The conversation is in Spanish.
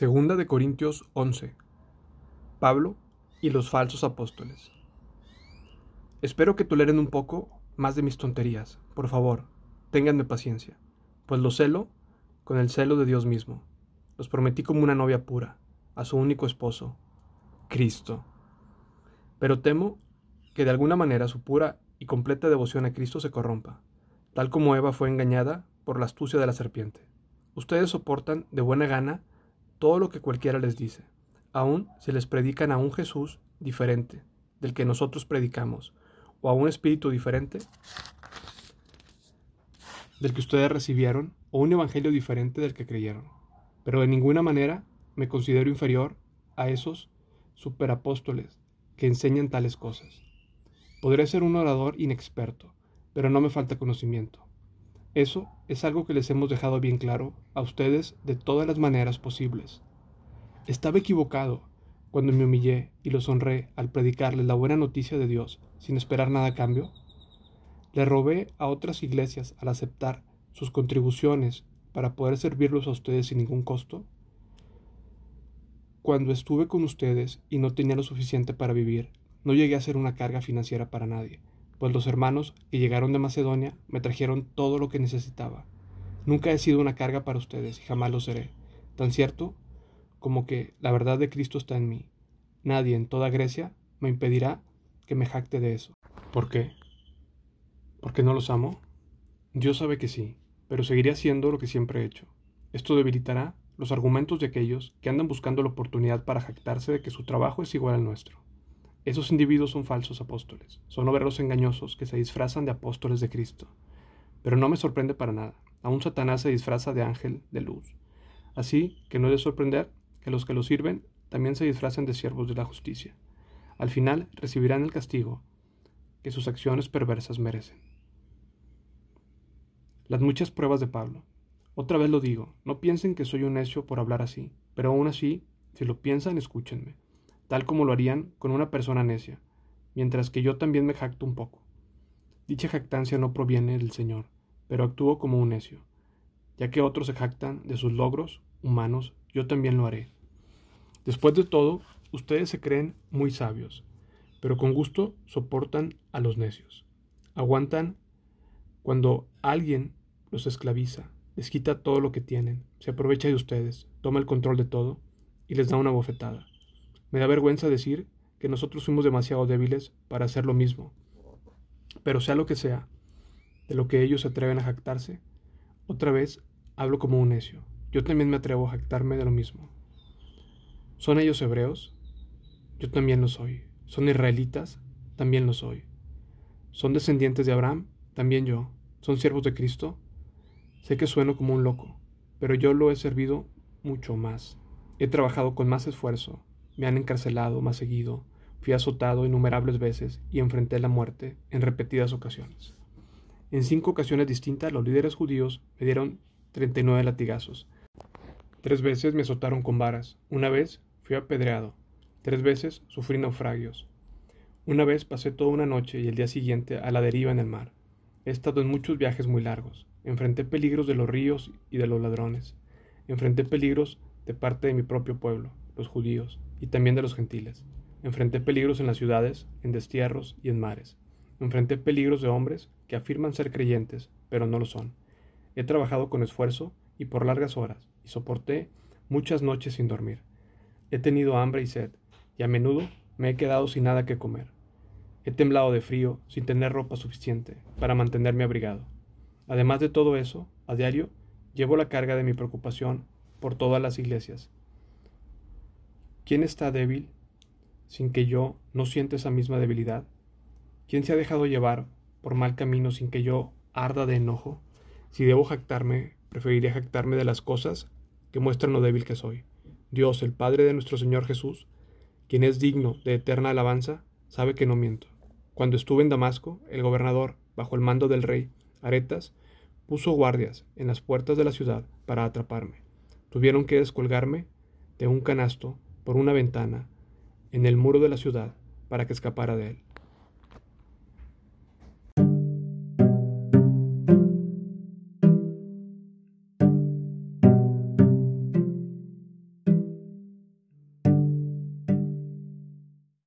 Segunda de Corintios 11. Pablo y los falsos apóstoles. Espero que toleren un poco más de mis tonterías. Por favor, ténganme paciencia, pues lo celo con el celo de Dios mismo. Los prometí como una novia pura, a su único esposo, Cristo. Pero temo que de alguna manera su pura y completa devoción a Cristo se corrompa, tal como Eva fue engañada por la astucia de la serpiente. Ustedes soportan de buena gana todo lo que cualquiera les dice, aun si les predican a un Jesús diferente del que nosotros predicamos, o a un espíritu diferente del que ustedes recibieron, o un evangelio diferente del que creyeron. Pero de ninguna manera me considero inferior a esos superapóstoles que enseñan tales cosas. Podré ser un orador inexperto, pero no me falta conocimiento. Eso es algo que les hemos dejado bien claro a ustedes de todas las maneras posibles. Estaba equivocado cuando me humillé y los honré al predicarles la buena noticia de Dios sin esperar nada a cambio. Le robé a otras iglesias al aceptar sus contribuciones para poder servirlos a ustedes sin ningún costo. Cuando estuve con ustedes y no tenía lo suficiente para vivir, no llegué a ser una carga financiera para nadie pues los hermanos que llegaron de Macedonia me trajeron todo lo que necesitaba. Nunca he sido una carga para ustedes y jamás lo seré, tan cierto como que la verdad de Cristo está en mí. Nadie en toda Grecia me impedirá que me jacte de eso. ¿Por qué? ¿Porque no los amo? Dios sabe que sí, pero seguiré haciendo lo que siempre he hecho. Esto debilitará los argumentos de aquellos que andan buscando la oportunidad para jactarse de que su trabajo es igual al nuestro. Esos individuos son falsos apóstoles, son obreros engañosos que se disfrazan de apóstoles de Cristo. Pero no me sorprende para nada. Aún Satanás se disfraza de ángel de luz. Así que no es de sorprender que los que lo sirven también se disfracen de siervos de la justicia. Al final recibirán el castigo que sus acciones perversas merecen. Las muchas pruebas de Pablo. Otra vez lo digo, no piensen que soy un necio por hablar así, pero aún así, si lo piensan, escúchenme tal como lo harían con una persona necia, mientras que yo también me jacto un poco. Dicha jactancia no proviene del Señor, pero actúo como un necio. Ya que otros se jactan de sus logros humanos, yo también lo haré. Después de todo, ustedes se creen muy sabios, pero con gusto soportan a los necios. Aguantan cuando alguien los esclaviza, les quita todo lo que tienen, se aprovecha de ustedes, toma el control de todo y les da una bofetada. Me da vergüenza decir que nosotros fuimos demasiado débiles para hacer lo mismo. Pero sea lo que sea, de lo que ellos se atreven a jactarse, otra vez hablo como un necio. Yo también me atrevo a jactarme de lo mismo. ¿Son ellos hebreos? Yo también lo soy. ¿Son israelitas? También lo soy. ¿Son descendientes de Abraham? También yo. ¿Son siervos de Cristo? Sé que sueno como un loco, pero yo lo he servido mucho más. He trabajado con más esfuerzo, me han encarcelado más seguido, fui azotado innumerables veces y enfrenté la muerte en repetidas ocasiones. En cinco ocasiones distintas los líderes judíos me dieron 39 latigazos. Tres veces me azotaron con varas, una vez fui apedreado, tres veces sufrí naufragios. Una vez pasé toda una noche y el día siguiente a la deriva en el mar. He estado en muchos viajes muy largos, enfrenté peligros de los ríos y de los ladrones, enfrenté peligros de parte de mi propio pueblo, los judíos, y también de los gentiles. Enfrenté peligros en las ciudades, en destierros y en mares. Enfrenté peligros de hombres que afirman ser creyentes, pero no lo son. He trabajado con esfuerzo y por largas horas, y soporté muchas noches sin dormir. He tenido hambre y sed, y a menudo me he quedado sin nada que comer. He temblado de frío sin tener ropa suficiente para mantenerme abrigado. Además de todo eso, a diario llevo la carga de mi preocupación por todas las iglesias ¿Quién está débil sin que yo no sienta esa misma debilidad? ¿Quién se ha dejado llevar por mal camino sin que yo arda de enojo? Si debo jactarme, preferiría jactarme de las cosas que muestran lo débil que soy. Dios, el Padre de nuestro Señor Jesús, quien es digno de eterna alabanza, sabe que no miento. Cuando estuve en Damasco, el gobernador, bajo el mando del rey Aretas, puso guardias en las puertas de la ciudad para atraparme. Tuvieron que descolgarme de un canasto por una ventana en el muro de la ciudad para que escapara de él.